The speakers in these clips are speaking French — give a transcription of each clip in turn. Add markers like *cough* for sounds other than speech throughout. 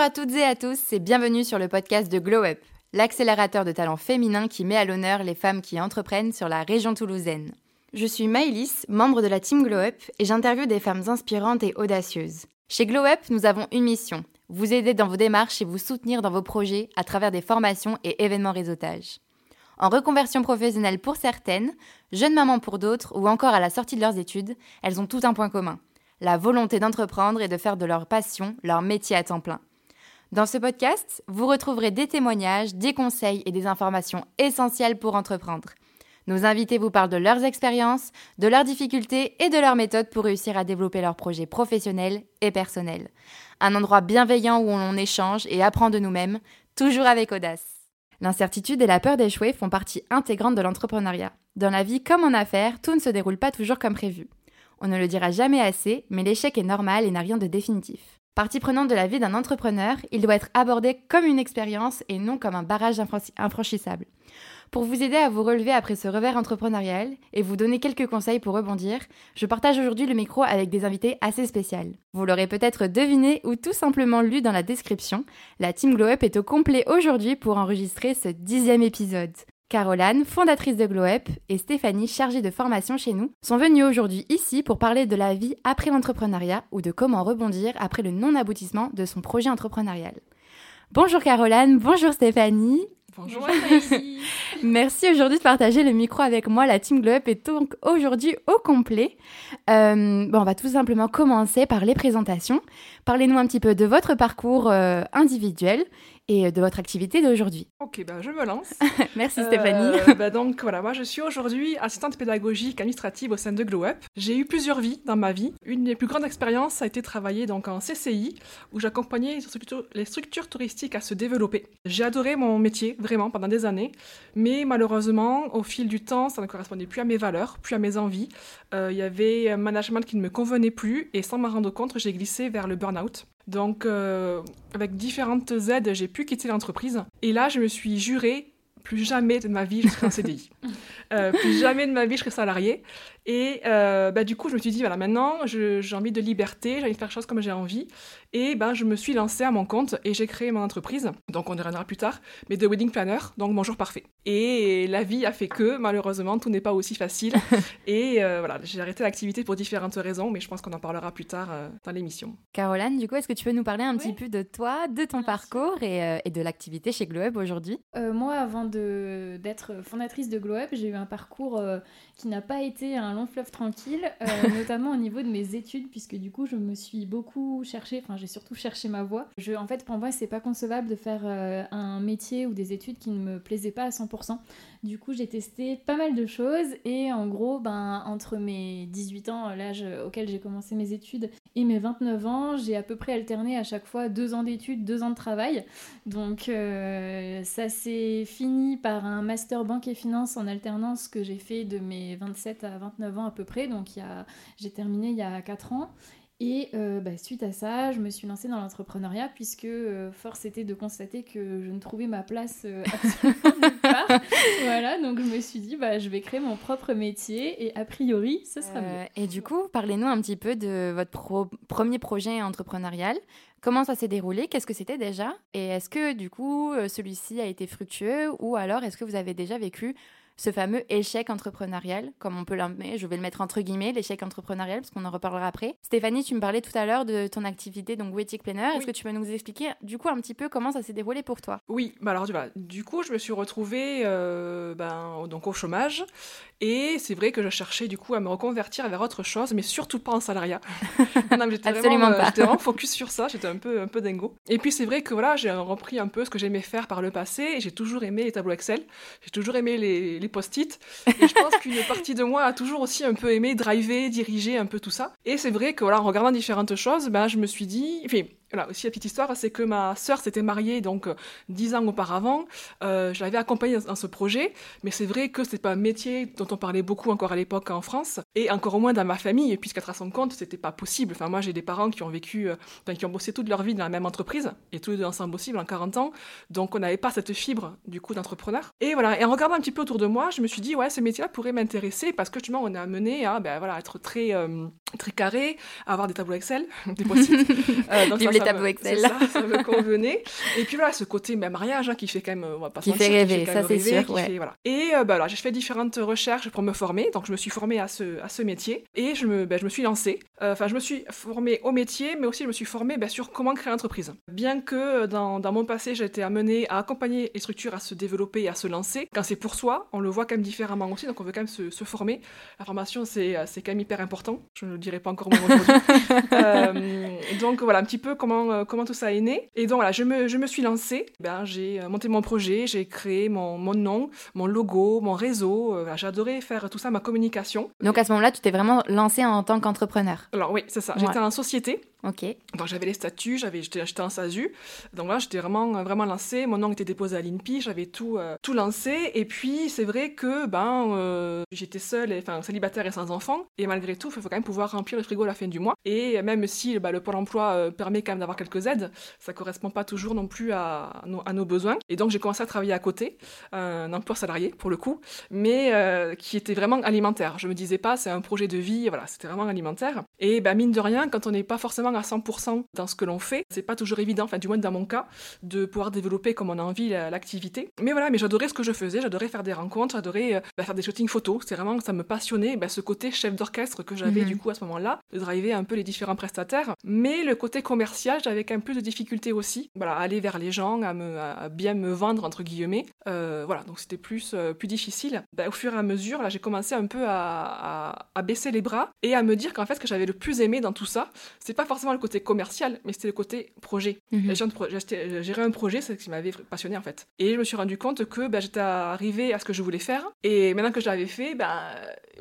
Bonjour à toutes et à tous et bienvenue sur le podcast de Glow Up, l'accélérateur de talents féminins qui met à l'honneur les femmes qui entreprennent sur la région toulousaine. Je suis Maëlys, membre de la team Glow Up et j'interviewe des femmes inspirantes et audacieuses. Chez Glow Up, nous avons une mission, vous aider dans vos démarches et vous soutenir dans vos projets à travers des formations et événements réseautage. En reconversion professionnelle pour certaines, jeunes mamans pour d'autres ou encore à la sortie de leurs études, elles ont tout un point commun la volonté d'entreprendre et de faire de leur passion leur métier à temps plein. Dans ce podcast, vous retrouverez des témoignages, des conseils et des informations essentielles pour entreprendre. Nos invités vous parlent de leurs expériences, de leurs difficultés et de leurs méthodes pour réussir à développer leurs projets professionnels et personnels. Un endroit bienveillant où on échange et apprend de nous-mêmes, toujours avec audace. L'incertitude et la peur d'échouer font partie intégrante de l'entrepreneuriat. Dans la vie comme en affaires, tout ne se déroule pas toujours comme prévu. On ne le dira jamais assez, mais l'échec est normal et n'a rien de définitif. Partie prenante de la vie d'un entrepreneur, il doit être abordé comme une expérience et non comme un barrage infranchissable. Pour vous aider à vous relever après ce revers entrepreneurial et vous donner quelques conseils pour rebondir, je partage aujourd'hui le micro avec des invités assez spéciales. Vous l'aurez peut-être deviné ou tout simplement lu dans la description, la Team Glow Up est au complet aujourd'hui pour enregistrer ce dixième épisode. Caroline, fondatrice de Glow Up, et Stéphanie, chargée de formation chez nous, sont venues aujourd'hui ici pour parler de la vie après l'entrepreneuriat ou de comment rebondir après le non-aboutissement de son projet entrepreneurial. Bonjour Caroline, bonjour Stéphanie. Bonjour. Merci aujourd'hui de partager le micro avec moi. La Team Glow Up est donc aujourd'hui au complet. Euh, bon, on va tout simplement commencer par les présentations. Parlez-nous un petit peu de votre parcours euh, individuel et de votre activité d'aujourd'hui. Ok, ben je me lance. *laughs* Merci Stéphanie. Euh, *laughs* bah donc voilà, moi je suis aujourd'hui assistante pédagogique administrative au sein de Glow Up. J'ai eu plusieurs vies dans ma vie. Une des plus grandes expériences a été travailler donc en CCI où j'accompagnais les structures touristiques à se développer. J'ai adoré mon métier vraiment pendant des années, mais malheureusement au fil du temps ça ne correspondait plus à mes valeurs, plus à mes envies. Euh, il y avait un management qui ne me convenait plus et sans m'en rendre compte j'ai glissé vers le burn-out. Donc, euh, avec différentes aides, j'ai pu quitter l'entreprise. Et là, je me suis juré, plus jamais de ma vie, je serai en CDI. *laughs* Euh, plus jamais de ma vie, je serai salarié. Et euh, bah, du coup, je me suis dit, voilà, maintenant, j'ai envie de liberté, j'ai envie de faire les choses comme j'ai envie. Et ben, je me suis lancée à mon compte et j'ai créé mon entreprise. Donc, on y reviendra plus tard. Mais de Wedding Planner, donc mon jour parfait. Et la vie a fait que, malheureusement, tout n'est pas aussi facile. *laughs* et euh, voilà, j'ai arrêté l'activité pour différentes raisons, mais je pense qu'on en parlera plus tard euh, dans l'émission. Caroline, du coup, est-ce que tu peux nous parler un petit peu de toi, de ton parcours et, et, de l'activité chez Glow aujourd'hui? Moi, avant d'être fondatrice de Glow j'ai eu un parcours qui n'a pas été un long fleuve tranquille, *laughs* notamment au niveau de mes études, puisque du coup, je me suis beaucoup cherchée, enfin, j'ai surtout cherché ma voie. Je, en fait, pour moi, c'est pas concevable de faire euh, un métier ou des études qui ne me plaisaient pas à 100%. Du coup, j'ai testé pas mal de choses et en gros, ben, entre mes 18 ans, l'âge auquel j'ai commencé mes études, et mes 29 ans, j'ai à peu près alterné à chaque fois deux ans d'études, deux ans de travail. Donc, euh, ça s'est fini par un master banque et finance en alternance que j'ai fait de mes 27 à 29 ans à peu près. Donc, j'ai terminé il y a 4 ans. Et euh, bah, suite à ça, je me suis lancée dans l'entrepreneuriat puisque euh, force était de constater que je ne trouvais ma place euh, *laughs* absolument nulle part. *laughs* voilà, donc je me suis dit, bah, je vais créer mon propre métier et a priori, ce sera mieux. Et du coup, parlez-nous un petit peu de votre premier projet entrepreneurial. Comment ça s'est déroulé? Qu'est-ce que c'était déjà? Et est-ce que du coup, celui-ci a été fructueux? Ou alors est-ce que vous avez déjà vécu ce fameux échec entrepreneurial, comme on peut l'emmener, je vais le mettre entre guillemets, l'échec entrepreneurial, parce qu'on en reparlera après. Stéphanie, tu me parlais tout à l'heure de ton activité, donc Wettic Planner. Est-ce que tu peux nous expliquer, du coup, un petit peu comment ça s'est déroulé pour toi? Oui, bah alors du coup, je me suis retrouvée euh, ben, donc au chômage, et c'est vrai que je cherchais du coup à me reconvertir vers autre chose, mais surtout pas en salariat. *laughs* j'étais Absolument vraiment, pas. j'étais vraiment focus sur ça, j'étais un peu, un peu dingo. Et puis c'est vrai que voilà, j'ai repris un peu ce que j'aimais faire par le passé, et j'ai toujours aimé les tableaux Excel, j'ai toujours aimé les, les post-it, et je pense qu'une partie de moi a toujours aussi un peu aimé driver, diriger un peu tout ça. Et c'est vrai que voilà, en regardant différentes choses, ben, je me suis dit, enfin, voilà, aussi la petite histoire, c'est que ma sœur s'était mariée donc euh, dix ans auparavant. Euh, je l'avais accompagnée dans, ce projet, mais c'est vrai que c'est pas un métier dont on parlait beaucoup encore à l'époque en France, et encore moins dans ma famille, puisqu'être à son compte, c'était pas possible. Enfin, moi, j'ai des parents qui ont vécu, euh, qui ont bossé toute leur vie dans la même entreprise, et tous les deux ensemble possible en 40 ans, donc on n'avait pas cette fibre du coup d'entrepreneur. Et voilà, et en regardant un petit peu autour de moi, je me suis dit ouais, ce métier-là pourrait m'intéresser parce que justement, on est amené à ben, voilà être très très carré, avoir des tableaux Excel, *laughs* des post-it. Euh, donc les tableaux Excel. Ça, ça me convenait. et puis voilà, ce côté même mariage hein, qui fait quand même, on va pas qui, fait rêver, ça c'est sûr. voilà. Et euh, bah, là, j'ai fait différentes recherches pour me former, donc je me suis formée à ce, à ce métier et je me, bah, je me suis lancée. Euh, enfin, je me suis formée au métier, mais aussi je me suis formée bah, sur comment créer une entreprise. Bien que dans, dans mon passé, j'ai été amenée à accompagner les structures à se développer et à se lancer, quand c'est pour soi, on le voit quand même différemment aussi, donc on veut quand même se, se former. La formation, c'est quand même hyper important. Je dirai pas encore moi aujourd'hui. *laughs* euh, donc voilà un petit peu comment, euh, comment tout ça est né. Et donc voilà, je me, je me suis lancée. Ben, j'ai euh, monté mon projet, j'ai créé mon, mon nom, mon logo, mon réseau. J'ai adoré faire tout ça, ma communication. Donc à ce moment-là, tu t'es vraiment lancée en tant qu'entrepreneur Alors oui, c'est ça. J'étais en société. Donc j'avais les statuts, j'avais j'étais en SASU. Donc là, j'étais vraiment vraiment lancée. Mon nom était déposé à l'INPI, j'avais tout tout lancé. Et puis c'est vrai que ben j'étais seule, enfin célibataire et sans enfant. Et malgré tout, il faut quand même pouvoir remplir le frigo à la fin du mois. Et même si bah, le Pôle emploi euh, permet quand même d'avoir quelques aides, ça correspond pas toujours non plus à, nos, besoins. Et donc j'ai commencé à travailler à côté, un emploi salarié pour le coup, mais euh, qui était vraiment alimentaire. Je me disais pas c'est un projet de vie, voilà, c'était vraiment alimentaire. Et bah, mine de rien, quand on n'est pas forcément à 100% dans ce que l'on fait, c'est pas toujours évident, enfin du moins dans mon cas, de pouvoir développer comme on a envie l'activité. Mais voilà, mais j'adorais ce que je faisais, j'adorais faire des rencontres, j'adorais euh, bah, faire des shootings photos. C'est vraiment ça me passionnait, bah, ce côté chef d'orchestre que j'avais mhm. du coup à ce moment-là, de driver un peu les différents prestataires. Mais le côté commercial, j'avais quand même plus de difficultés aussi. Voilà, à aller vers les gens, à, me, à bien me vendre, entre guillemets. Euh, voilà, donc c'était plus, euh, plus difficile. Bah, au fur et à mesure, là, j'ai commencé un peu à, à, baisser les bras et à me dire qu'en fait, ce que j'avais le plus aimé dans tout ça, c'est pas forcément le côté commercial, mais c'était le côté projet. Mm Gérer un projet, c'est ce qui m'avait passionné en fait. Et je me suis rendu compte que bah, j'étais arrivée à ce que je voulais faire. Et maintenant que je l'avais fait, bah,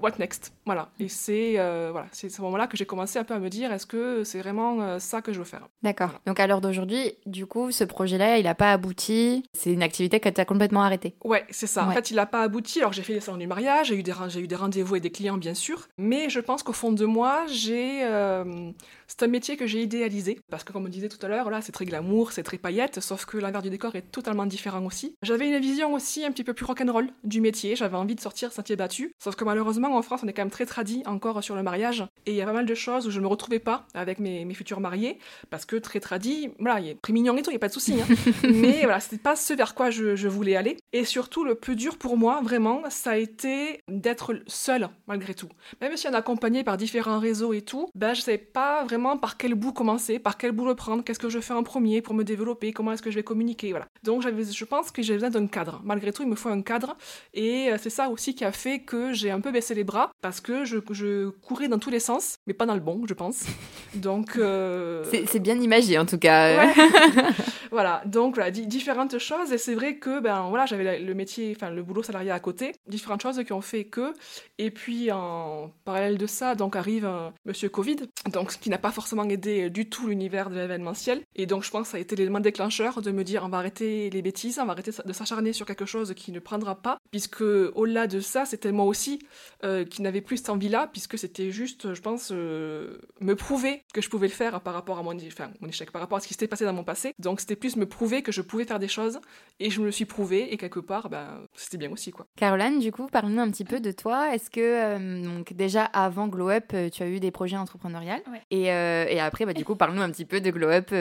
what next? Voilà. Et c'est euh, voilà, c'est ce moment-là que j'ai commencé un peu à me dire est-ce que c'est vraiment euh, ça que je veux faire? D'accord. Donc à l'heure d'aujourd'hui, du coup, ce projet-là, il n'a pas abouti. C'est une activité que tu as complètement arrêtée. Ouais, c'est ça. En fait, il n'a pas abouti. Alors j'ai fait les salons du mariage, j'ai eu des, eu des rendez-vous et des clients, bien sûr. Mais je pense qu'au fond de moi, j'ai euh, c'est un métier que j'ai idéalisé, parce que comme on disait tout à l'heure, là, c'est très glamour, c'est très paillette, sauf que l'envers du décor est totalement différent aussi. J'avais une vision aussi un petit peu plus rock'n'roll du métier, j'avais envie de sortir sentier battu, sauf que malheureusement en France, on est quand même très tradit encore sur le mariage, et il y a pas mal de choses où je me retrouvais pas avec mes, mes futurs mariés, parce que très tradit, voilà, il est très mignon et tout, il n'y a pas de souci, hein. *laughs* mais voilà, c'était pas ce vers quoi je, je voulais aller. Et surtout, le plus dur pour moi, vraiment, ça a été d'être seule, malgré tout. Même si on est accompagné par différents réseaux et tout, ben je savais pas vraiment par quel bout commencer, par quel bout le prendre, qu'est-ce que je fais en premier pour me développer, comment est-ce que je vais communiquer, voilà. Donc j'avais, je pense que j'ai besoin d'un cadre. Malgré tout, il me faut un cadre, et euh, c'est ça aussi qui a fait que j'ai un peu baissé les bras, parce que je, je courais dans tous les sens, mais pas dans le bon, je pense. *laughs* Donc euh, c'est bien imagé en tout cas. *laughs* voilà, donc voilà, différentes choses, et c'est vrai que ben voilà, j'avais le métier, enfin le boulot salarié à côté, différentes choses qui ont fait que, et puis en parallèle de ça, donc arrive un Monsieur Covid, donc ce qui n'a pas forcément aidé du tout l'univers de l'événementiel. Et donc je pense que ça a été l'élément déclencheur de me dire on va arrêter les bêtises, on va arrêter de s'acharner sur quelque chose qui ne prendra pas, puisque au-delà de ça, c'était moi aussi euh, qui n'avais plus cette envie-là, puisque c'était juste, je pense, euh, me prouver que je pouvais le faire par rapport à mon, enfin, mon échec, par rapport à ce qui s'était passé dans mon passé. Donc c'était plus me prouver que je pouvais faire des choses, et je me le suis prouvé, et quelque part, ben, c'était bien aussi. quoi. Caroline, du coup, parle-nous un petit peu de toi. Est-ce que, euh, donc déjà avant Glow Up, tu as eu des projets entrepreneuriales? Et, et, après, bah, du coup, parle-nous un petit peu de Glow Up,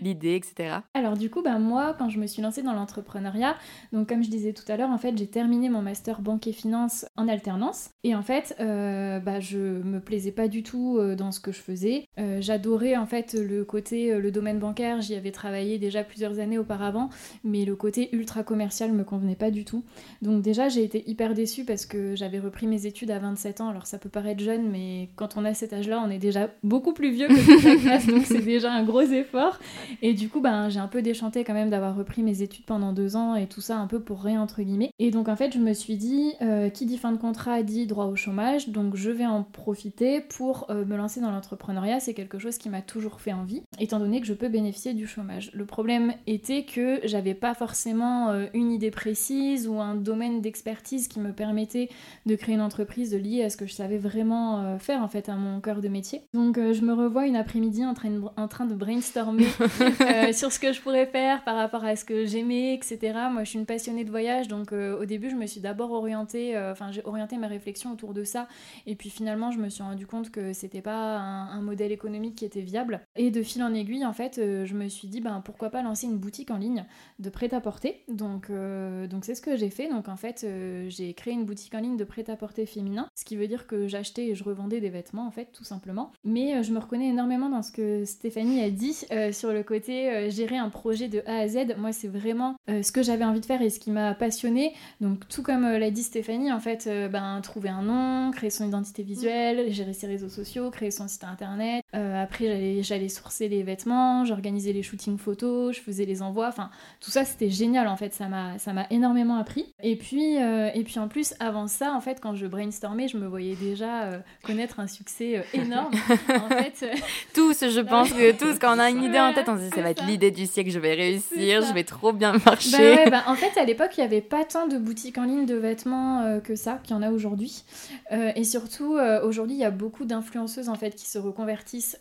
l'idée, etc. Alors du coup, bah, moi, quand je me suis lancée dans l'entrepreneuriat, donc comme je disais tout à l'heure, en fait, j'ai terminé mon master banque et finance en alternance. Et en fait, euh, bah, je me plaisais pas du tout euh, dans ce que je faisais. Euh, j'adorais en fait le côté, euh, le domaine bancaire, j'y avais travaillé déjà plusieurs années auparavant, mais le côté ultra commercial me convenait pas du tout. Donc déjà, j'ai été hyper déçue parce que j'avais repris mes études à 27 ans. Alors ça peut paraître jeune, mais quand on a cet âge-là, on est déjà beaucoup plus vieux que la classe, donc c'est déjà un gros effort. Et du coup, ben, j'ai un peu déchanté quand même d'avoir repris mes études pendant deux ans et tout ça un peu pour rien entre guillemets. Et donc en fait, je me suis dit, euh, qui dit fin de contrat dit droit au chômage, donc je vais en profiter pour euh, me lancer dans l'entrepreneuriat. C'est quelque chose qui m'a toujours fait envie, étant donné que je peux bénéficier du chômage. Le problème était que j'avais pas forcément euh, une idée précise ou un domaine d'expertise qui me permettait de créer une entreprise liée à ce que je savais vraiment faire en fait à mon cœur de métier. Donc je me revois une après-midi en, train de, en train de brainstormer *laughs* sur ce que je pourrais faire par rapport à ce que j'aimais, etc. Moi je suis une passionnée de voyage donc au début je me suis d'abord orientée, enfin j'ai orienté ma réflexion autour de ça et puis finalement je me suis rendu compte que c'était pas un, un modèle économique qui était viable et de fil en aiguille en fait je me suis dit ben pourquoi pas lancer une boutique en ligne de prêt-à-porter. Donc euh, donc c'est ce que j'ai fait. Donc en fait, euh, j'ai créé une boutique en ligne de prêt-à-porter féminin, ce qui veut dire que j'achetais et je revendais des vêtements en fait, tout simplement. Mais euh, je me reconnais énormément dans ce que Stéphanie a dit sur le côté gérer un projet de A à Z. Moi, c'est vraiment ce que j'avais envie de faire et ce qui m'a passionné. Donc tout comme l'a dit Stéphanie, en fait, ben trouver un nom, créer son identité visuelle, gérer ses réseaux sociaux, créer son site internet. après, j'allais sourcer les vêtements, j'organisais les shootings photos, je faisais les envois, enfin tout ça c'était génial en fait, ça m'a énormément appris. Et puis euh, et puis en plus avant ça en fait quand je brainstormais, je me voyais déjà euh, connaître un succès euh, énorme. *laughs* en fait, tous je pense que tous quand on a une idée en tête, on se dit ça va être l'idée du siècle, je vais réussir, je vais trop bien marcher. Bah bah, en fait à l'époque il n'y avait pas tant de boutiques en ligne de vêtements que ça qu'il y en a aujourd'hui. et surtout aujourd'hui il y a beaucoup d'influenceuses en fait qui se reconvertissent,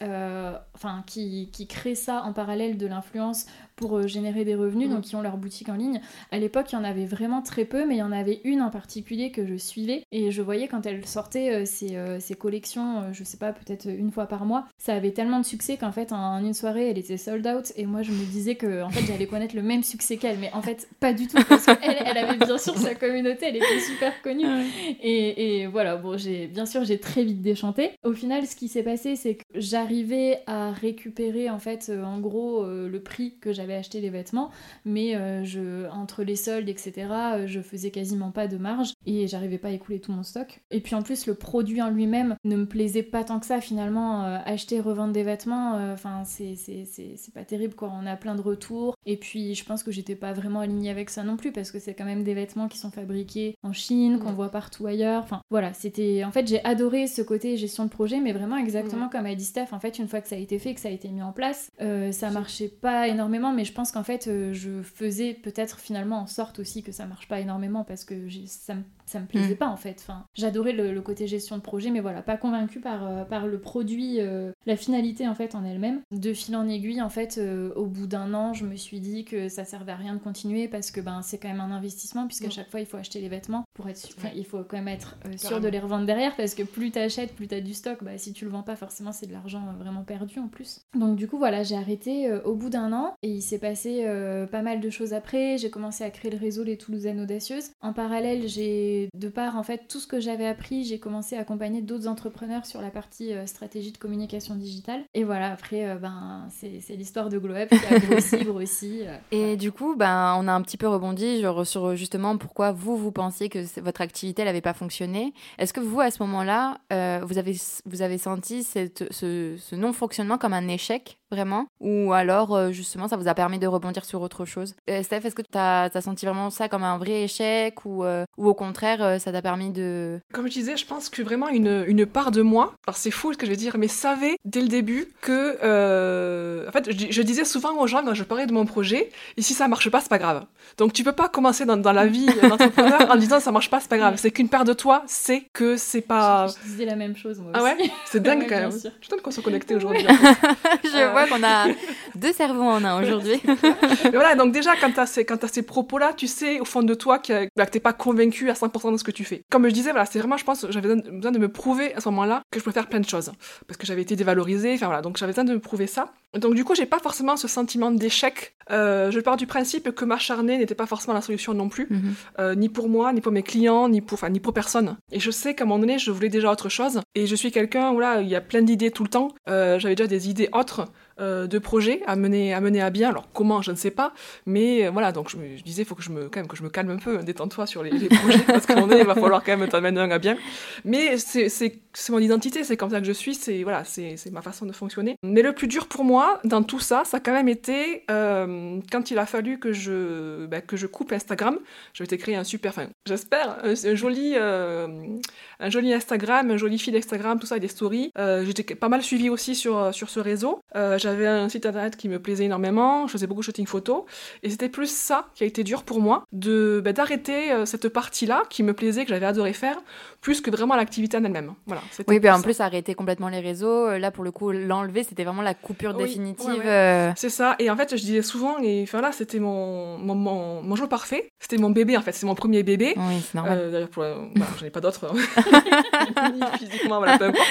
enfin qui, qui créent ça en parallèle de l'influence pour euh, générer des revenus, donc mm. qui ont leur boutique en ligne. À l'époque, il y en avait vraiment très peu, mais il y en avait une en particulier que je suivais et je voyais quand elle sortait euh, ses, euh, ses, collections, je sais pas, peut-être une fois par mois, ça avait tellement de succès qu'en fait, en une soirée, elle était sold out et moi, je me disais que en fait, j'allais connaître le même succès qu'elle, mais en fait, pas du tout parce qu'elle, elle avait bien sûr sa communauté, elle était super connue. Et, et voilà, bon, j'ai bien sûr, j'ai très vite déchanté. Au final, ce qui s'est passé, c'est que j'arrivais à récupérer en fait, en gros, le prix que j'avais j'avais acheté les vêtements, mais euh, je, entre les soldes, etc., euh, je faisais quasiment pas de marge et j'arrivais pas à écouler tout mon stock. Et puis en plus, le produit en lui-même ne me plaisait pas tant que ça finalement. Euh, acheter, revendre des vêtements, enfin, c'est pas terrible quoi. On a plein de retours. Et puis je pense que j'étais pas vraiment alignée avec ça non plus parce que c'est quand même des vêtements qui sont fabriqués en Chine, qu'on voit partout ailleurs. Enfin voilà, c'était. En fait, j'ai adoré ce côté gestion de projet, mais vraiment exactement comme a dit Steph. En fait, une fois que ça a été fait, que ça a été mis en place, ça marchait pas énormément mais je pense qu'en fait, euh, je faisais peut-être finalement en sorte aussi que ça marche pas énormément parce que ça me ça me plaisait mm. pas en fait. Enfin, j'adorais le, côté gestion de projet, mais voilà, pas convaincue par, euh, par le produit, euh, la finalité en fait en elle-même. De fil en aiguille, en fait, euh, au bout d'un an, je me suis dit que ça servait à rien de continuer parce que ben c'est quand même un investissement puisqu'à mm. chaque fois il faut acheter les vêtements pour être sûr, il faut quand même être sûr de les revendre derrière parce que plus t'achètes, plus t'as du stock. Bah si tu le vends pas, forcément c'est de l'argent vraiment perdu en plus. Donc du coup voilà, j'ai arrêté au bout d'un an et il s'est passé pas mal de choses après. J'ai commencé à créer le réseau Les Toulousaines Audacieuses. En parallèle, j'ai de par en fait tout ce que j'avais appris, j'ai commencé à accompagner d'autres entrepreneurs sur la partie euh, stratégie de communication digitale. Et voilà, après, euh, ben, c'est l'histoire de GlowUp qui a grossi, *laughs* grossi. Euh, et du coup, ben, on a un petit peu rebondi genre, sur justement pourquoi vous, vous pensiez que votre activité n'avait pas fonctionné. Est-ce que vous, à ce moment-là, vous, avez, vous avez senti cette, ce, ce non-fonctionnement comme un échec? Vraiment Ou alors, justement, ça vous a permis de rebondir sur autre chose Steph, est-ce que tu as, as, senti vraiment ça comme un vrai échec ou, ou au contraire euh, ça t'a permis de... Comme je disais, je pense que vraiment une, une part de moi, alors c'est fou ce que je vais dire, mais savait dès le début que... Euh, en fait, je, disais souvent aux gens quand je parlais de mon projet, et si ça marche pas, c'est pas grave. Donc tu peux pas commencer dans, dans la vie d'entrepreneur en disant ça marche pas, c'est pas grave. C'est qu'une part de toi sait que c'est pas... Je, disais la même chose moi aussi. Ah ouais? C'est dingue *laughs* quand même. Je suis qu'on soit connectés aujourd'hui. *laughs* je vois qu'on a deux cerveaux en un aujourd'hui. *laughs* voilà, donc déjà quand ces, as ces propos-là, tu sais au fond de toi que, bah, que t'es pas convaincu à 100% de ce que tu fais. Comme je disais, voilà, c'est vraiment, je pense, j'avais besoin de me prouver à ce moment-là que je pouvais faire plein de choses. Parce que j'avais été dévalorisée, enfin voilà, donc j'avais besoin de me prouver ça. Donc du coup, j'ai pas forcément ce sentiment d'échec. Euh, je pars du principe que m'acharner n'était pas forcément la solution non plus, mhm. euh, ni pour moi, ni pour mes clients, ni pour, enfin, ni pour personne. Et je sais qu'à un moment donné, je voulais déjà autre chose. Et je suis quelqu'un où là, il y a plein d'idées tout le temps. Euh, j'avais déjà des idées autres. Euh, de projets à mener, à mener à bien. Alors comment, je ne sais pas, mais euh, voilà. Donc je, me, disais, il faut que je me, quand même, que je me calme un peu, détends-toi sur les, projets *laughs* parce moment donné, il va falloir quand même t'amener un à bien. Mais c'est mon identité, c'est comme ça que je suis, c'est voilà, c'est ma façon de fonctionner. Mais le plus dur pour moi dans tout ça, ça a quand même été euh, quand il a fallu que je, bah, que je coupe Instagram. J'avais créé un super, enfin, j'espère, un, joli, un joli Instagram, un joli fil Instagram, tout ça, des stories. J'étais pas mal suivi aussi sur, sur ce réseau j'avais un site internet qui me plaisait énormément, je faisais beaucoup de shooting photo, et c'était plus ça qui a été dur pour moi, de bah, d'arrêter euh, cette partie-là qui me plaisait, que j'avais adoré faire, plus que vraiment l'activité en elle-même. Voilà, Oui, ben en ça. plus, arrêter complètement les réseaux, euh, là, pour le coup, l'enlever, c'était vraiment la coupure Oui, définitive. ouais, ouais. euh, C'est ça, et en fait, je disais souvent, et enfin là, c'était mon, mon, mon, mon jour parfait, c'était mon bébé en fait, c'est mon premier bébé. Oui, c'est normal. Euh, D'ailleurs, la- voilà, j'en ai pas d'autres. *laughs* Physiquement, voilà, peu importe.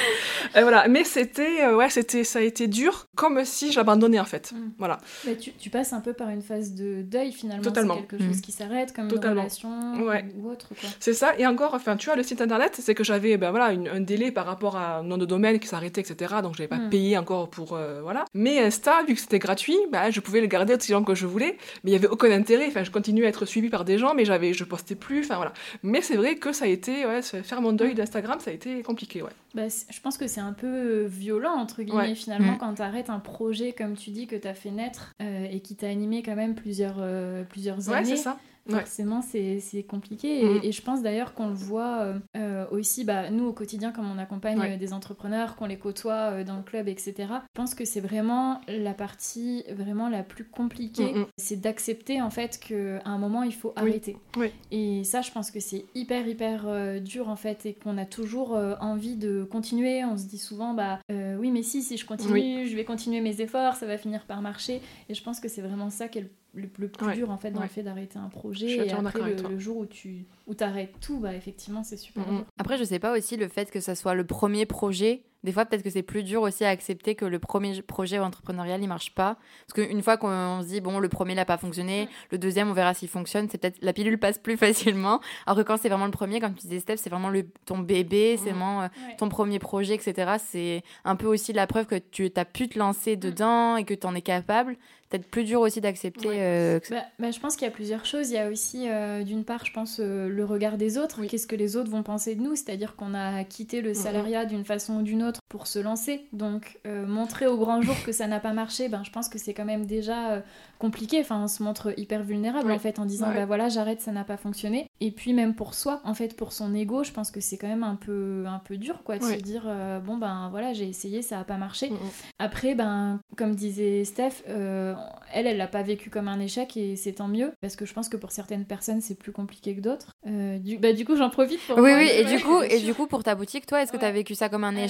Euh, voilà, mais c'était, euh, ouais, c'était, ça a été dur, comme si j'abandonnais en fait. Mm. Voilà. Tu, tu passes un peu par une phase de deuil finalement. Totalement. C'est quelque chose Mm. qui s'arrête, comme Totalement. une relation Ouais. ou autre. Quoi. C'est ça, et encore, enfin, tu vois, le site internet, c'est que j'avais, ben voilà, une- un délai par rapport à un nom de domaine qui s'arrêtait, etc. Donc, je n'avais pas Mm. payé encore pour, euh, voilà. Mais Insta, vu que c'était gratuit, bah, je pouvais le garder aussi longtemps que je voulais, mais il y avait aucun intérêt. Enfin, je continuais à être suivie par des gens, mais j'avais, je postais plus, enfin voilà. Mais c'est vrai que ça a été, ouais, faire mon deuil d'Instagram, ça a été compliqué, ouais. Bah, je pense que c'est un peu violent, entre guillemets, Ouais. finalement, quand tu arrêtes un projet, comme tu dis, que tu as fait naître euh, et qui t'a animé quand même plusieurs, euh, plusieurs Ouais, années. ça. Ouais. Forcément, c'est c'est compliqué. Et, Mhm. et je pense d'ailleurs qu'on le voit euh, euh, aussi, bah, nous au quotidien, comme on accompagne Ouais. euh, des entrepreneurs, qu'on les côtoie euh, dans le club, etc. Je pense que c'est vraiment la partie vraiment la plus compliquée. Mhm. C'est d'accepter en fait qu'à un moment, il faut arrêter. Oui. Et ça, je pense que c'est hyper, hyper euh, dur en fait, et qu'on a toujours envie de continuer. On se dit souvent, bah oui, mais si, si je continue, je vais continuer mes efforts, ça va finir par marcher. Et je pense que c'est vraiment ça qui est le, le- le plus Ouais. dur en fait dans Ouais. le fait d'arrêter un Je projet. Et après, le, le jour où tu où arrêtes tout, bah effectivement, c'est super dur. Après, je sais pas aussi le fait que ça soit le premier projet. Des fois, peut-être que c'est plus dur aussi à accepter que le premier projet entrepreneurial, il marche pas. Parce qu'une fois qu'on se dit, bon, le premier n'a pas fonctionné, le deuxième, on verra s'il fonctionne, c'est peut-être la pilule passe plus *laughs* facilement. Alors que quand c'est vraiment le premier, comme tu disais, Steph, c'est vraiment le, ton bébé, c'est vraiment euh, Ouais. ton premier projet, etc. C'est un peu aussi la preuve que tu as pu te lancer dedans et que tu en es capable. Peut-être plus dur aussi d'accepter. Ouais. euh, que- Bah, bah, je pense qu'il y a plusieurs choses. Il y a aussi, euh, d'une part, je pense, le regard des autres. Oui. Qu'est-ce que les autres vont penser de nous? C'est-à-dire qu'on a quitté le salariat d'une façon ou d'une autre pour se lancer. Donc, euh, montrer au grand jour que ça n'a pas marché, ben, je pense que c'est quand même déjà euh, compliqué. Enfin, on se montre hyper vulnérable, en fait, en disant, Ouais. bah voilà, j'arrête, ça n'a pas fonctionné. Et puis, même pour soi, en fait, pour son ego, je pense que c'est quand même un peu, un peu dur, quoi, de Ouais. se dire, euh, bon, ben voilà, j'ai essayé, ça n'a pas marché. Mhm. Après, ben, comme disait Steph, elle, elle l'a pas vécu comme un échec et c'est tant mieux parce que je pense que pour certaines personnes c'est plus compliqué que d'autres. Du, bah, du coup, j'en profite pour. Oui, oui, et du coup, et *laughs* du coup, pour ta boutique, toi, est-ce que tu as vécu ça comme un Alors-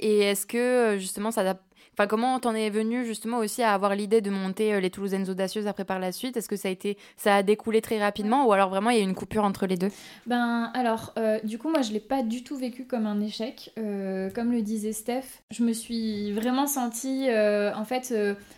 Et est-ce que, euh, justement, ça t'a- Enfin, comment t'en es venu justement aussi à avoir l'idée de monter euh, les Toulousaines audacieuses après par la suite? Est-ce que ça a été, ça a découlé très rapidement ou alors vraiment il y a eu une coupure entre les deux? Ben alors, euh, du coup, moi, je l'ai pas du tout vécu comme un échec. Euh, comme le disait Steph, je me suis vraiment sentie, euh, en fait,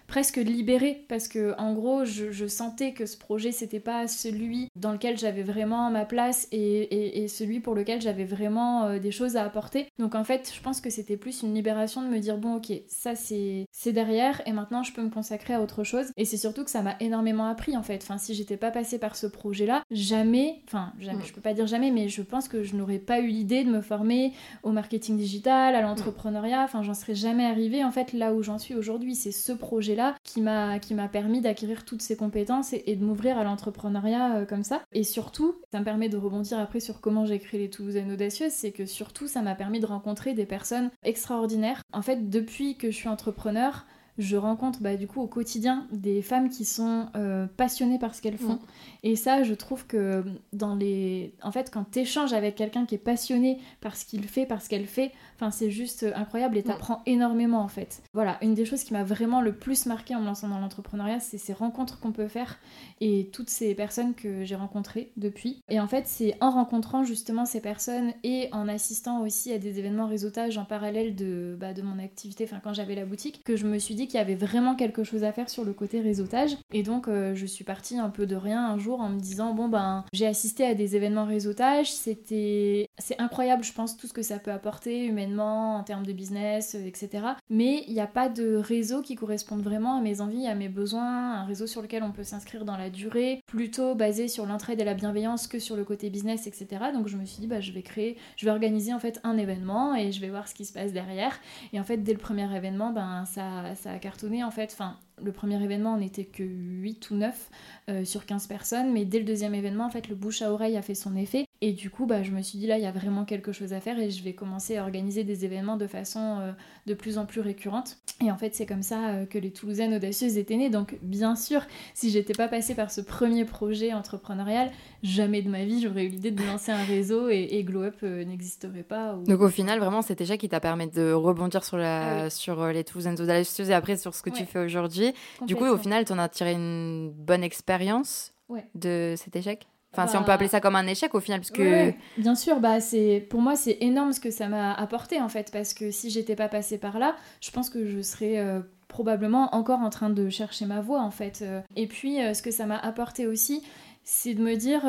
presque libérée parce que, en gros, je, je sentais que ce projet, c'était pas celui dans lequel j'avais vraiment ma place et, et- et celui pour lequel j'avais vraiment des choses à apporter. Donc, en fait, je pense que c'était plus une libération de me dire, bon, ok, ça, c'est c'est derrière et maintenant, je peux me consacrer à autre chose. Et c'est surtout que ça m'a énormément appris, en fait. Enfin, si j'étais pas passée par ce projet-là, jamais, enfin, jamais, je peux pas dire jamais, mais je pense que je n'aurais pas eu l'idée de me former au marketing digital, à l'entrepreneuriat. Enfin, j'en serais jamais arrivée, en fait, là où j'en suis aujourd'hui. C'est ce projet-là qui m'a qui m'a permis d'acquérir toutes ces compétences et, et de m'ouvrir à l'entrepreneuriat euh, comme ça. Et surtout, ça me permet de rebondir après sur comment j'ai créé les Toulousaines Audacieuses, c'est que surtout, ça m'a permis de rencontrer des personnes extraordinaires. En fait, depuis que je suis entrepreneur, je rencontre bah, du coup au quotidien des femmes qui sont euh, passionnées par ce qu'elles font. Mm. Et ça, je trouve que dans les... En fait, quand tu échanges avec quelqu'un qui est passionné par ce qu'il fait, par ce qu'elle fait, enfin, c'est juste incroyable et t'apprends énormément en fait. Voilà, une des choses qui m'a vraiment le plus marqué en me lançant dans l'entrepreneuriat, c'est ces rencontres qu'on peut faire et toutes ces personnes que j'ai rencontrées depuis. Et en fait, c'est en rencontrant justement ces personnes et en assistant aussi à des événements réseautage en parallèle de, bah, de mon activité, enfin quand j'avais la boutique, que je me suis dit qu'il y avait vraiment quelque chose à faire sur le côté réseautage. Et donc, euh, je suis partie un peu de rien un jour en me disant, bon ben, j'ai assisté à des événements réseautage, c'était... C'est incroyable, je pense, tout ce que ça peut apporter humainement, en termes de business, euh, etc. Mais il n'y a pas de réseau qui corresponde vraiment à mes envies, à mes besoins, un réseau sur lequel on peut s'inscrire dans la durée, plutôt basé sur l'entraide et la bienveillance que sur le côté business, etc. Donc je me suis dit, bah, je vais créer, je vais organiser en fait un événement et je vais voir ce qui se passe derrière. Et en fait, dès le premier événement, ben, ça, ça a cartonné en fait. Enfin, le premier événement, on n'était que 8 ou 9 euh, sur 15 personnes, mais dès le deuxième événement, en fait, le bouche à oreille a fait son effet. Et du coup, bah, je me suis dit, là, il y a vraiment quelque chose à faire et je vais commencer à organiser des événements de façon euh, de plus en plus récurrente. Et en fait, c'est comme ça euh, que les Toulousaines audacieuses étaient nées. Donc, bien sûr, si j'étais pas passée par ce premier projet entrepreneurial, jamais de ma vie, j'aurais eu l'idée de lancer un réseau et, Glow Up n'existerait pas. Donc, au final, vraiment, c'était déjà qui t'a permis de rebondir sur, la, ah sur les Toulousaines audacieuses et après sur ce que tu fais aujourd'hui. Du coup, au final, tu en as tiré une bonne expérience de cet échec? Enfin, si on peut bah, appeler ça comme un échec au final, parce que... bien sûr, bah, c'est pour moi c'est énorme ce que ça m'a apporté en fait, parce que si j'étais pas passée par là, je pense que je serais euh, probablement encore en train de chercher ma voie en fait. Euh. Et puis euh, ce que ça m'a apporté aussi, c'est de me dire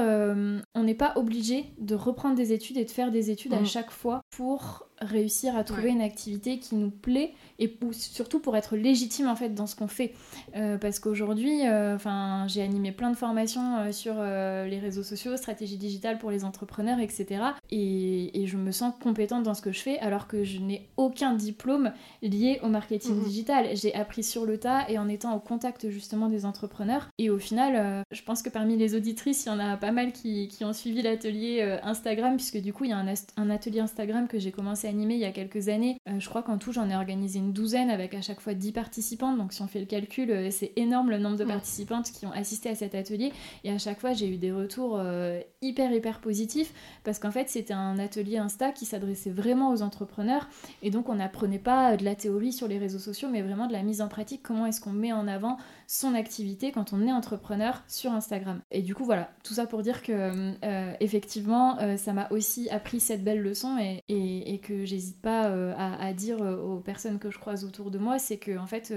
on n'est pas obligé de reprendre des études et de faire des études à mm. chaque fois pour réussir à trouver une activité qui nous plaît et surtout pour être légitime en fait dans ce qu'on fait. Euh, parce qu'aujourd'hui euh, enfin j'ai animé plein de formations euh, sur les réseaux sociaux stratégie digitale pour les entrepreneurs etc et, et, je me sens compétente dans ce que je fais alors que je n'ai aucun diplôme lié au marketing mhm. digital. J'ai appris sur le tas et en étant au contact justement des entrepreneurs. Et au final je pense que parmi les auditrices il y en a pas mal qui, qui ont suivi l'atelier Instagram puisque du coup il y a un, un atelier Instagram que j'ai commencé animé il y a quelques années. Euh, je crois qu'en tout, j'en ai organisé une douzaine avec à chaque fois 10 participantes. Donc, si on fait le calcul, euh, c'est énorme le nombre de participantes qui ont assisté à cet atelier. Et à chaque fois, j'ai eu des retours euh, hyper, hyper positifs parce qu'en fait, c'était un atelier Insta qui s'adressait vraiment aux entrepreneurs. Et donc, on n'apprenait pas de la théorie sur les réseaux sociaux, mais vraiment de la mise en pratique. Comment est-ce qu'on met en avant son activité quand on est entrepreneur sur Instagram? Et du coup, voilà, tout ça pour dire que effectivement, ça m'a aussi appris cette belle leçon et, et que j'hésite pas euh, à, dire euh, aux personnes que je croise autour de moi, c'est que en fait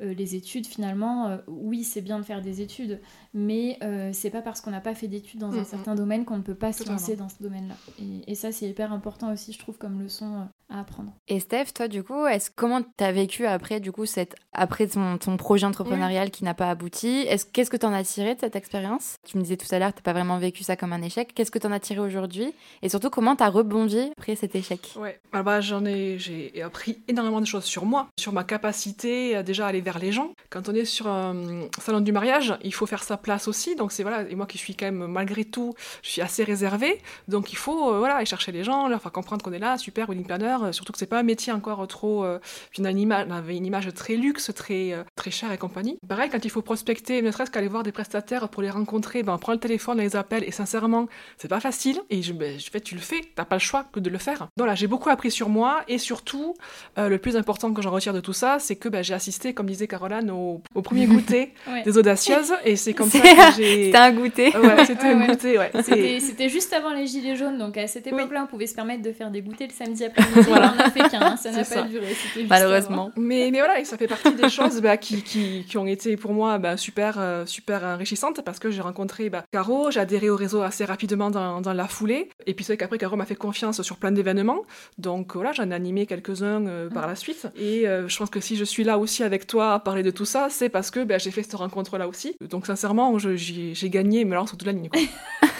euh, les études finalement, oui c'est bien de faire des études, mais c'est pas parce qu'on n'a pas fait d'études dans un certain domaine qu'on ne peut pas se lancer dans ce domaine-là. Et, et, ça c'est hyper important aussi je trouve comme leçon à apprendre. Et Steph, toi du coup, est-ce comment t'as vécu après du coup cette après ton, ton projet entrepreneurial qui n'a pas abouti? Est-ce qu'est-ce que t'en as tiré de cette expérience? Tu me disais tout à l'heure, t'as pas vraiment vécu ça comme un échec. Qu'est-ce que t'en as tiré aujourd'hui? Et surtout comment t'as rebondi après cet échec? Ouais, ah bah, j'en ai j'ai appris énormément de choses sur moi, sur ma capacité à déjà aller les gens. Quand on est sur un salon du mariage, il faut faire sa place aussi. Donc c'est voilà, et moi qui suis quand même malgré tout, je suis assez réservée. Donc il faut euh, voilà aller chercher les gens, leur faire comprendre qu'on est là, super wedding planner euh, surtout que c'est pas un métier encore trop. Euh, une image, avait une image très luxe, très, très chère et compagnie. Pareil, quand il faut prospecter, ne serait-ce qu'aller voir des prestataires pour les rencontrer, ben, on prend le téléphone, on les appelle, et sincèrement, c'est pas facile. Et je, ben, je fais, tu le fais, t'as pas le choix que de le faire. Donc là, j'ai beaucoup appris sur moi, et surtout, le plus important que j'en retire de tout ça, c'est que ben, j'ai assisté, comme disait Caroline, au, premier goûter *laughs* des audacieuses, et c'est comme ça que j'ai. *laughs* C'était un goûter. Ouais, c'était un goûter, ouais. C'était juste avant les Gilets jaunes, donc à cette époque-là, on pouvait se permettre de faire des goûters le samedi après-midi. *laughs* voilà. On a fait qu'un, ça n'a pas duré. Malheureusement. Mais, mais voilà, et ça fait partie des choses bah, qui, qui, qui, ont été pour moi bah, super, euh, super enrichissantes parce que j'ai rencontré bah, Caro, j'ai adhéré au réseau assez rapidement dans, dans la foulée. Et puis c'est vrai qu'après, Caro m'a fait confiance sur plein d'événements. Donc voilà, j'en ai animé quelques-uns euh, par mm. la suite. Et euh, je pense que si je suis là aussi avec toi à parler de tout ça, c'est parce que bah, j'ai fait cette rencontre-là aussi. Donc sincèrement, j'ai gagné, mais alors sur toute la ligne. Quoi.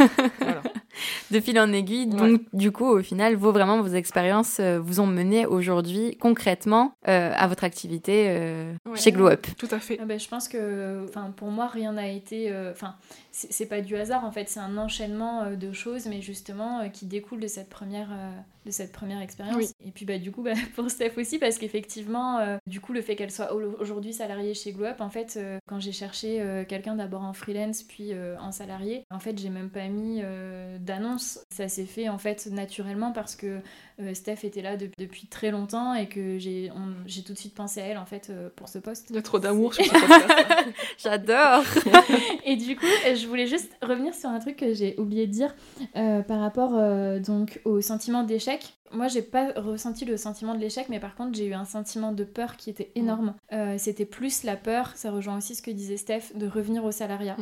*laughs* voilà de fil en aiguille. Donc, du coup, au final, vos, vraiment, vos expériences euh, vous ont mené aujourd'hui concrètement euh, à votre activité euh, chez Glow Up. Tout à fait. Ah ben, je pense que pour moi, rien n'a été. Enfin, c'est pas du hasard, en fait, c'est un enchaînement de choses, mais justement, qui découle de cette première de cette première expérience. Et puis bah, du coup, bah, *laughs* pour Steph aussi, parce qu'effectivement, euh, du coup, le fait qu'elle soit aujourd'hui salariée chez GlowUp, en fait, euh, quand j'ai cherché euh, quelqu'un d'abord en freelance, puis en salarié, en fait, j'ai même pas mis d'annonce. Ça s'est fait en fait naturellement parce que Steph était là depuis très longtemps et que j'ai tout de suite pensé à elle en fait pour ce poste. Il y a trop d'amour sur ce *laughs* podcast. J'adore. *laughs* et du coup, je voulais juste revenir sur un truc que j'ai oublié de dire par rapport donc au sentiment d'échec Québec moi, j'ai pas ressenti le sentiment de l'échec, mais par contre, j'ai eu un sentiment de peur qui était énorme. Euh, c'était plus la peur, ça rejoint aussi ce que disait Steph, de revenir au salariat.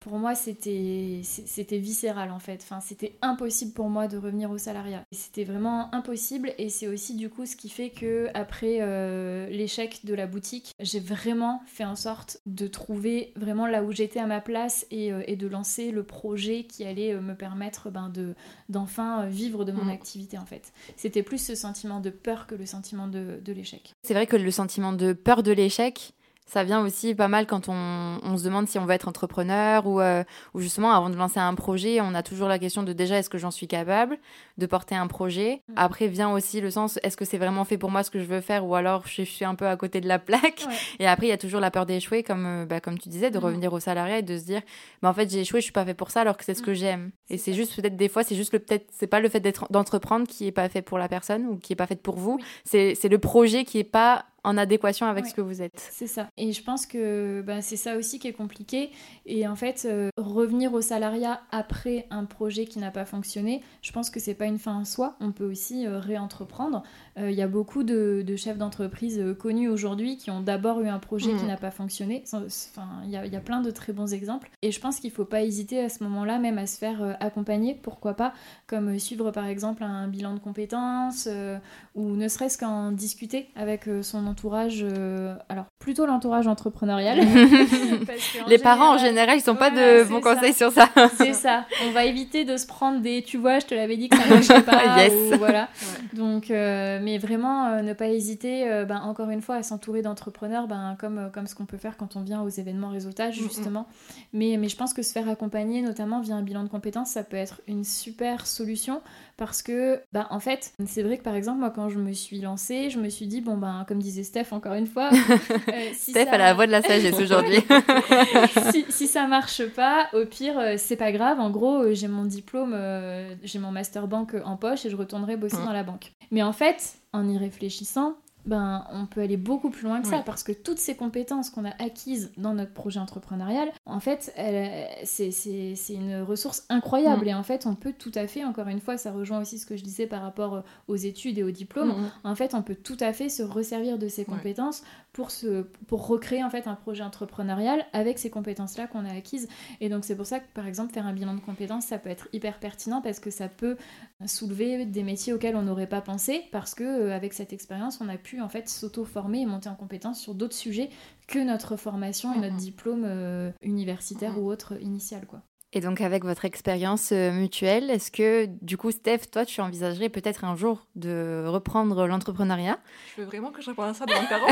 Pour moi, c'était viscéral en fait. Enfin, c'était impossible pour moi de revenir au salariat. C'était vraiment impossible et c'est aussi du coup ce qui fait que après euh, l'échec de la boutique, j'ai vraiment fait en sorte de trouver vraiment là où j'étais à ma place et, euh, et, de lancer le projet qui allait me permettre ben, de d'enfin vivre de mon activité en fait. C'était plus ce sentiment de peur que le sentiment de, l'échec. C'est vrai que le sentiment de peur de l'échec, Ça vient aussi pas mal quand on, on se demande si on veut être entrepreneur ou, euh, ou justement avant de lancer un projet, on a toujours la question de déjà est-ce que j'en suis capable de porter un projet? Mm. Après vient aussi le sens est-ce que c'est vraiment fait pour moi ce que je veux faire ou alors je suis un peu à côté de la plaque? Ouais. Et après il y a toujours la peur d'échouer comme, euh, bah, comme tu disais, de Mm. revenir au salariat et de se dire bah, en fait j'ai échoué, je suis pas fait pour ça alors que c'est ce que Mm. j'aime. Et C'est juste peut-être des fois c'est juste le peut-être c'est pas le fait d'être d'entreprendre qui est pas fait pour la personne ou qui est pas fait pour vous, c'est le projet qui est pas en adéquation avec Ouais. ce que vous êtes. C'est ça. Et je pense que bah, c'est ça aussi qui est compliqué. Et en fait, euh, revenir au salariat après un projet qui n'a pas fonctionné, je pense que c'est pas une fin en soi. On peut aussi euh, réentreprendre. Euh, Il y a beaucoup de, de chefs d'entreprise euh, connus aujourd'hui qui ont d'abord eu un projet qui Mhm. n'a pas fonctionné. Enfin, il y a, il y a plein de très bons exemples. Et je pense qu'il faut pas hésiter à ce moment-là même à se faire euh, accompagner, pourquoi pas, comme euh, suivre par exemple un bilan de compétences euh, ou ne serait-ce qu'en discuter avec euh, son entourage, euh, alors plutôt l'entourage entrepreneurial. *laughs* Parce Les parents en général, ils sont pas de bons ça. conseils sur ça. C'est ça. On va éviter de se prendre des. Tu vois, je te l'avais dit que ça marchait pas. *laughs* Yes. ou voilà. Donc, euh, mais vraiment, euh, ne pas hésiter, euh, ben, encore une fois, à s'entourer d'entrepreneurs, ben, comme, comme ce qu'on peut faire quand on vient aux événements réseautage, justement. Mais, mais je pense que se faire accompagner, notamment via un bilan de compétences, ça peut être une super solution parce que, ben, en fait, c'est vrai que par exemple, moi, quand je me suis lancée, je me suis dit, bon, ben, comme disait Steph, encore une fois, *laughs* euh, si Steph ça- a la voix de la sagesse aujourd'hui. *laughs* si, si ça marche pas, au pire, euh, c'est pas grave. En gros, euh, j'ai mon diplôme, j'ai mon master banque en poche et je retournerai bosser Mhm. dans la banque. Mais en fait, en y réfléchissant, ben, on peut aller beaucoup plus loin que ça parce que toutes ces compétences qu'on a acquises dans notre projet entrepreneurial, en fait, c'est une ressource incroyable. Mhm. Et en fait, on peut tout à fait, encore une fois, ça rejoint aussi ce que je disais par rapport aux études et aux diplômes. Mhm. En fait, on peut tout à fait se resservir de ces Ouais. compétences pour, se, pour recréer en fait un projet entrepreneurial avec ces compétences-là qu'on a acquises. Et donc c'est pour ça que par exemple faire un bilan de compétences, ça peut être hyper pertinent parce que ça peut soulever des métiers auxquels on n'aurait pas pensé parce que euh, avec cette expérience, on a pu en fait s'auto-former et monter en compétences sur d'autres sujets que notre formation et notre Mhm. diplôme euh, universitaire ou autre initial quoi. Et donc avec votre expérience euh, mutuelle, est-ce que du coup Steph, toi tu envisagerais peut-être un jour de reprendre l'entrepreneuriat? Je veux vraiment que je réponde à ça devant mes parents.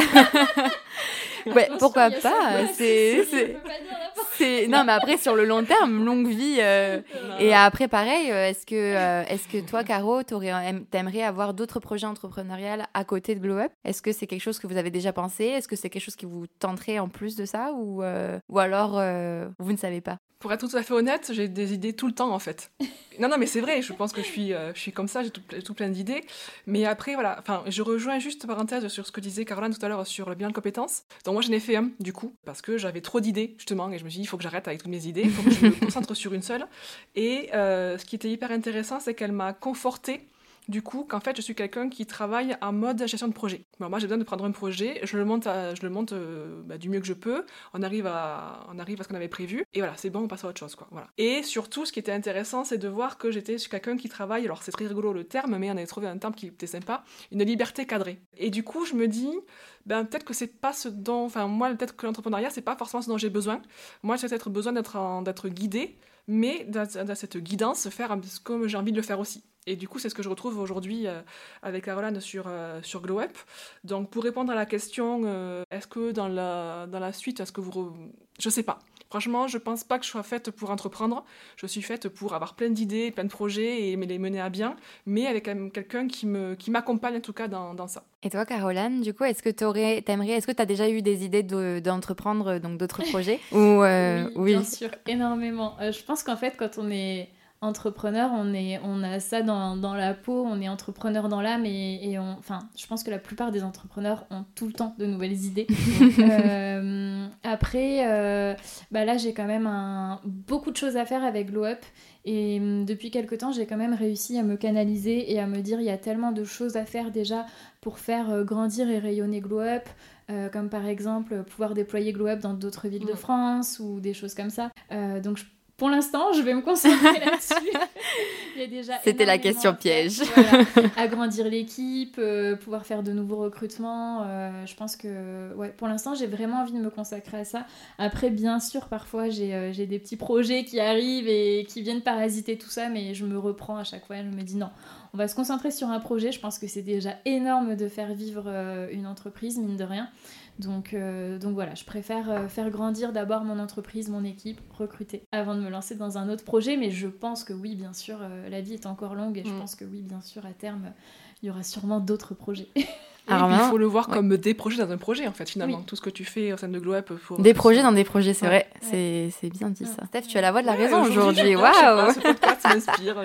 Ouais, Attention, pourquoi pas C'est non mais après sur le long terme, longue vie. euh, Et après, pareil, euh, est-ce que, euh, est-ce que toi, Caro, t'aimerais avoir d'autres projets entrepreneuriaux à côté de Glow Up? Est-ce que c'est quelque chose que vous avez déjà pensé? Est-ce que c'est quelque chose qui vous tenterait en plus de ça? Ou, euh, ou alors, euh, vous ne savez pas? Pour être tout à fait honnête, j'ai des idées tout le temps en fait. *laughs* Non, non, mais c'est vrai, je pense que je suis, euh, je suis comme ça, j'ai tout, ple- tout plein d'idées. Mais après, voilà, enfin, je rejoins juste parenthèse sur ce que disait Caroline tout à l'heure sur le bilan de compétences. Donc moi, j'en ai fait un, du coup, parce que j'avais trop d'idées, justement, et je me suis dit, il faut que j'arrête avec toutes mes idées, il faut que je me concentre sur une seule. Et euh, ce qui était hyper intéressant, c'est qu'elle m'a confortée du coup qu'en fait je suis quelqu'un qui travaille en mode gestion de projet. Moi j'ai besoin de prendre un projet, je le monte, je le monte euh, bah, du mieux que je peux, on arrive à, ce qu'on avait prévu, et voilà, c'est bon, on passe à autre chose. Voilà. Et surtout, ce qui était intéressant, c'est de voir que j'étais quelqu'un qui travaille, alors c'est très rigolo le terme, mais on avait trouvé un terme qui était sympa, une liberté cadrée. Et du coup, je me dis, ben, peut-être que c'est pas ce dont, enfin moi, peut-être que l'entrepreneuriat, c'est pas forcément ce dont j'ai besoin. Moi, j'ai peut-être besoin d'être guidée, mais dans, cette guidance, faire comme j'ai envie de le faire aussi. Et du coup, c'est ce que je retrouve aujourd'hui euh, avec Caroline sur, euh, sur Glow Up. Donc, pour répondre à la question, euh, est-ce que dans la, dans la suite, est-ce que vous... re- Je sais pas. Franchement, je pense pas que je sois faite pour entreprendre. Je suis faite pour avoir plein d'idées, plein de projets et me les mener à bien, mais avec quelqu'un qui me qui m'accompagne en tout cas dans, dans ça. Et toi, Caroline, du coup, est-ce que t'aurais, t'aimerais, est-ce que tu as déjà eu des idées de- d'entreprendre donc d'autres *laughs* projets? Ou euh, oui, bien sûr, énormément. Euh, je pense qu'en fait, quand on est entrepreneur, on, est, on a ça dans, dans la peau, on est entrepreneur dans l'âme et, et on, enfin, je pense que la plupart des entrepreneurs ont tout le temps de nouvelles idées. *laughs* Euh, après, euh, bah là, j'ai quand même un, beaucoup de choses à faire avec Glow Up et hum, depuis quelque temps, j'ai quand même réussi à me canaliser et à me dire il y a tellement de choses à faire déjà pour faire euh, grandir et rayonner Glow Up. Euh, comme par exemple pouvoir déployer Glow Up dans d'autres villes de. France ou des choses comme ça. Donc je- pour l'instant, je vais me concentrer *laughs* là-dessus. Il y a déjà C'était la question piège. Voilà. Agrandir l'équipe, euh, pouvoir faire de nouveaux recrutements. euh, je pense que ouais, pour l'instant, j'ai vraiment envie de me consacrer à ça. Après, bien sûr, parfois, j'ai euh, j'ai des petits projets qui arrivent et qui viennent parasiter tout ça, mais je me reprends à chaque fois. Je me dis non, on va se concentrer sur un projet. Je pense que c'est déjà énorme de faire vivre une entreprise, mine de rien. Donc, donc voilà, je préfère faire grandir d'abord mon entreprise, mon équipe, recruter, avant de me lancer dans un autre projet. Mais je pense que oui, bien sûr, la vie est encore longue et je mm. pense que oui, bien sûr, à terme, il y aura sûrement d'autres projets. *laughs* il faut le voir comme des projets dans un projet, en fait, finalement. Tout ce que tu fais au sein de Glow Up. Pour... Des projets dans des projets, c'est vrai. C'est bien dit ça. Steph, tu as la voix de la raison aujourd'hui. Waouh m'inspire.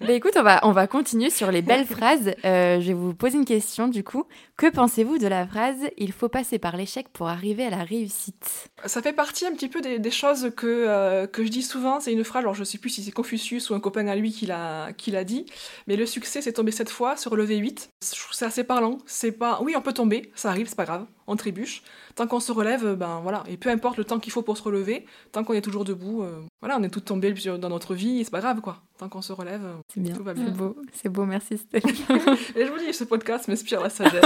Je... *laughs* écoute, on va, on va continuer sur les belles phrases. Euh, je vais vous poser une question, du coup. Que pensez-vous de la phrase « Il faut passer par l'échec pour arriver à la réussite » Ça fait partie un petit peu des, choses que, euh, que je dis souvent. C'est une phrase, alors je sais plus si c'est Confucius ou un copain à lui qui l'a dit, mais le succès, c'est tombé cette fois, se relever 8. Je trouve ça assez parlant. C'est Oui, on peut tomber, ça arrive, c'est pas grave, on trébuche tant qu'on se relève, euh, ben voilà, et peu importe le temps qu'il faut pour se relever, tant qu'on est toujours debout, euh, voilà, on est tout tombé dans notre vie, et c'est pas grave quoi. Tant qu'on se relève, euh, c'est bien. Tout va bien. C'est beau, c'est beau, merci Stéphane. *laughs* et je vous dis, ce podcast m'inspire la sagesse.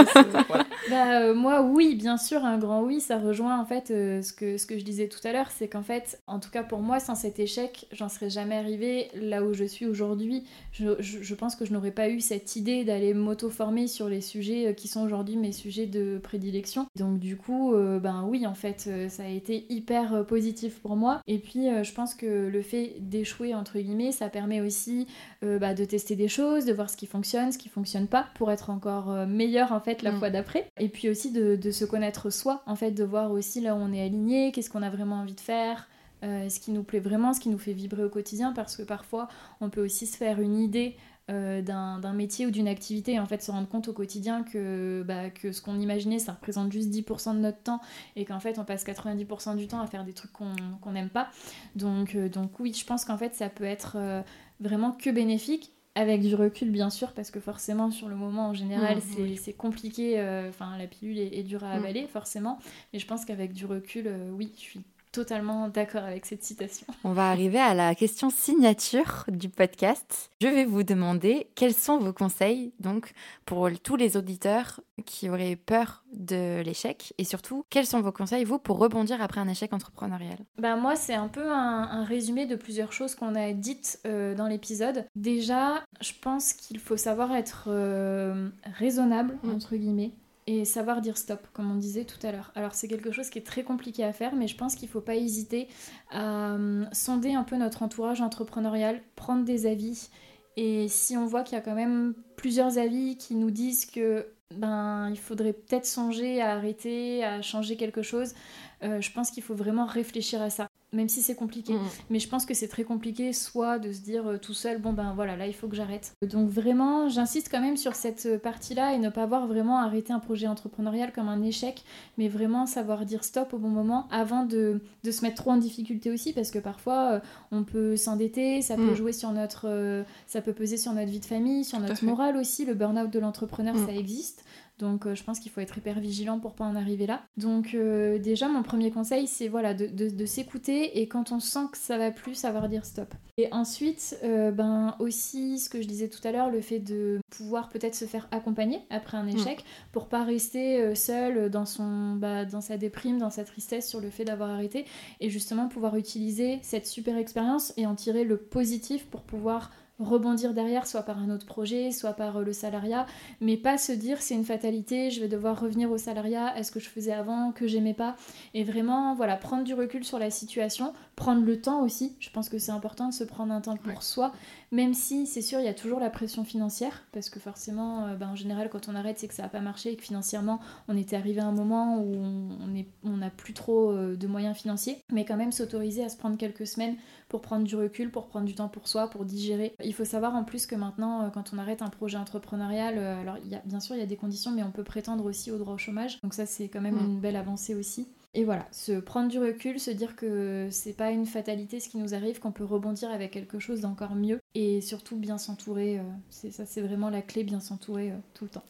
bah, moi, oui, bien sûr, un grand oui, ça rejoint en fait ce, que, ce que je disais tout à l'heure, c'est qu'en fait, en tout cas pour moi, sans cet échec, j'en serais jamais arrivée là où je suis aujourd'hui. Je, je, pense que je n'aurais pas eu cette idée d'aller m'auto-former sur les sujets qui sont aujourd'hui mes sujets de prédilection. Donc du coup, euh, ben oui, en fait, euh, ça a été hyper euh, positif pour moi. Et puis, je pense que le fait d'échouer, entre guillemets, ça permet aussi bah, de tester des choses, de voir ce qui fonctionne, ce qui fonctionne pas, pour être encore meilleur, en fait, la mm. fois d'après. Et puis aussi de, de, se connaître soi, en fait, de voir aussi là où on est aligné, qu'est-ce qu'on a vraiment envie de faire. ce qui nous plaît vraiment, ce qui nous fait vibrer au quotidien, parce que parfois on peut aussi se faire une idée euh, d'un métier ou d'une activité et en fait se rendre compte au quotidien que, bah, que ce qu'on imaginait ça représente juste 10% de notre temps et qu'en fait on passe 90% du temps à faire des trucs qu'on n'aime pas. Donc, euh, donc oui, je pense qu'en fait ça peut être euh, vraiment que bénéfique avec du recul bien sûr parce que forcément sur le moment en général mmh, c'est compliqué enfin la pilule est, dure à mmh. avaler forcément mais je pense qu'avec du recul oui je suis totalement d'accord avec cette citation. On va arriver à la question signature du podcast. Je vais vous demander quels sont vos conseils donc pour tous les auditeurs qui auraient peur de l'échec et surtout quels sont vos conseils vous pour rebondir après un échec entrepreneurial? Ben moi c'est un peu un, résumé de plusieurs choses qu'on a dites euh, dans l'épisode. Déjà je pense qu'il faut savoir être euh, raisonnable mm. entre guillemets et savoir dire stop, comme on disait tout à l'heure. Alors c'est quelque chose qui est très compliqué à faire, mais je pense qu'il ne faut pas hésiter à euh, sonder un peu notre entourage entrepreneurial, prendre des avis. Et si on voit qu'il y a quand même plusieurs avis qui nous disent que ben il faudrait peut-être songer à arrêter, à changer quelque chose, euh, je pense qu'il faut vraiment réfléchir à ça même si c'est compliqué. Mm. Mais je pense que c'est très compliqué, soit de se dire euh, tout seul, bon ben voilà, là il faut que j'arrête. Donc vraiment, j'insiste quand même sur cette euh, partie-là et ne pas voir vraiment arrêter un projet entrepreneurial comme un échec, mais vraiment savoir dire stop au bon moment avant de, de se mettre trop en difficulté aussi, parce que parfois euh, on peut s'endetter, ça peut mm. jouer sur notre, ça peut peser sur notre vie de famille, sur notre morale aussi. Le burn-out de l'entrepreneur, mm. ça existe. Donc euh, je pense qu'il faut être hyper vigilant pour pas en arriver là. Donc euh, déjà mon premier conseil c'est voilà de, s'écouter et quand on sent que ça va plus savoir dire stop. Et ensuite euh, ben aussi ce que je disais tout à l'heure le fait de pouvoir peut-être se faire accompagner après un mm. échec pour pas rester seul dans son bah, dans sa déprime, dans sa tristesse sur le fait d'avoir arrêté et justement pouvoir utiliser cette super expérience et en tirer le positif pour pouvoir rebondir derrière, soit par un autre projet, soit par euh, le salariat, mais pas se dire c'est une fatalité, je vais devoir revenir au salariat, est-ce que je faisais avant, que j'aimais pas, et vraiment voilà prendre du recul sur la situation, prendre le temps aussi. Je pense que c'est important de se prendre un temps pour soi, même si c'est sûr il y a toujours la pression financière, parce que forcément, euh, ben, en général quand on arrête c'est que ça n'a pas marché et que financièrement on était arrivé à un moment où on n'a plus trop euh, de moyens financiers, mais quand même s'autoriser à se prendre quelques semaines pour prendre du recul, pour prendre du temps pour soi, pour digérer. Il faut savoir en plus que maintenant, euh, quand on arrête un projet entrepreneurial, alors y a, bien sûr il y a des conditions, mais on peut prétendre aussi au droit au chômage. Donc ça c'est quand même une belle avancée aussi. Et voilà, se prendre du recul, se dire que c'est pas une fatalité ce qui nous arrive, qu'on peut rebondir avec quelque chose d'encore mieux et surtout bien s'entourer. Euh, c'est ça, c'est vraiment la clé, bien s'entourer tout le temps.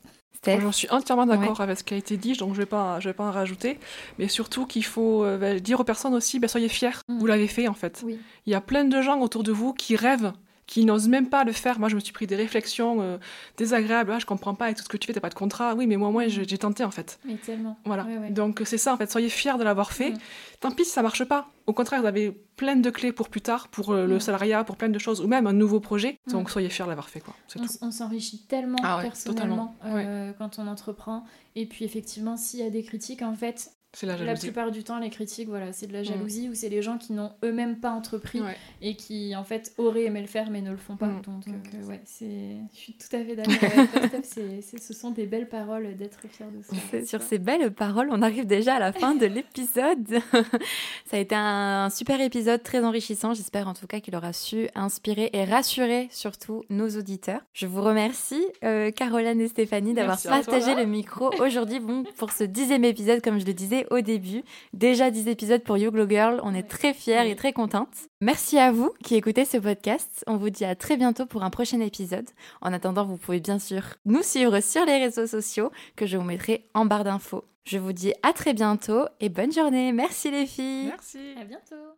J'en suis entièrement d'accord avec ce qui a été dit, donc je ne vais, pas, je vais pas en rajouter. Mais surtout qu'il faut euh, bah, dire aux personnes aussi, bah, soyez fiers, mm. vous l'avez fait en fait. Il y a plein de gens autour de vous qui rêvent qui n'osent même pas le faire. Moi, je me suis pris des réflexions euh, désagréables. Ah, je comprends pas, avec tout ce que tu fais, t'as pas de contrat. Oui, mais moi, moi, j'ai tenté, en fait. Mais tellement. Voilà. Ouais, ouais. Donc, c'est ça, en fait. Soyez fiers de l'avoir fait. Mm. Tant pis si ça marche pas. Au contraire, vous avez plein de clés pour plus tard, pour euh, le Mm. salariat, pour plein de choses, ou même un nouveau projet. Mm. Donc, soyez fiers de l'avoir fait, quoi. On, s'enrichit tellement Ah personnellement euh, quand on entreprend. Et puis effectivement, s'il y a des critiques, en fait, C'est la la jalousie. plupart du temps, les critiques, voilà, c'est de la Mm. jalousie ou c'est les gens qui n'ont eux-mêmes pas entrepris Ouais. et qui en fait auraient aimé le faire mais ne le font pas. Mm. Donc euh, ouais, c'est, je suis tout à fait d'accord *laughs* avec ce sont des belles paroles d'être fier de soi. C'est Sur ces belles paroles, on arrive déjà à la fin de l'épisode. *laughs* Ça a été un super épisode très enrichissant. J'espère en tout cas qu'il aura su inspirer et rassurer surtout nos auditeurs. Je vous remercie, euh, Caroline et Stéphanie, d'avoir Merci partagé le micro aujourd'hui bon, pour ce dixième épisode, comme je le disais au début. Déjà 10 épisodes pour You Glow Girl. On est très fiers et très contentes. Merci à vous qui écoutez ce podcast. On vous dit à très bientôt pour un prochain épisode. En attendant, vous pouvez bien sûr nous suivre sur les réseaux sociaux que je vous mettrai en barre d'infos. Je vous dis à très bientôt et bonne journée. Merci les filles. Merci. À bientôt.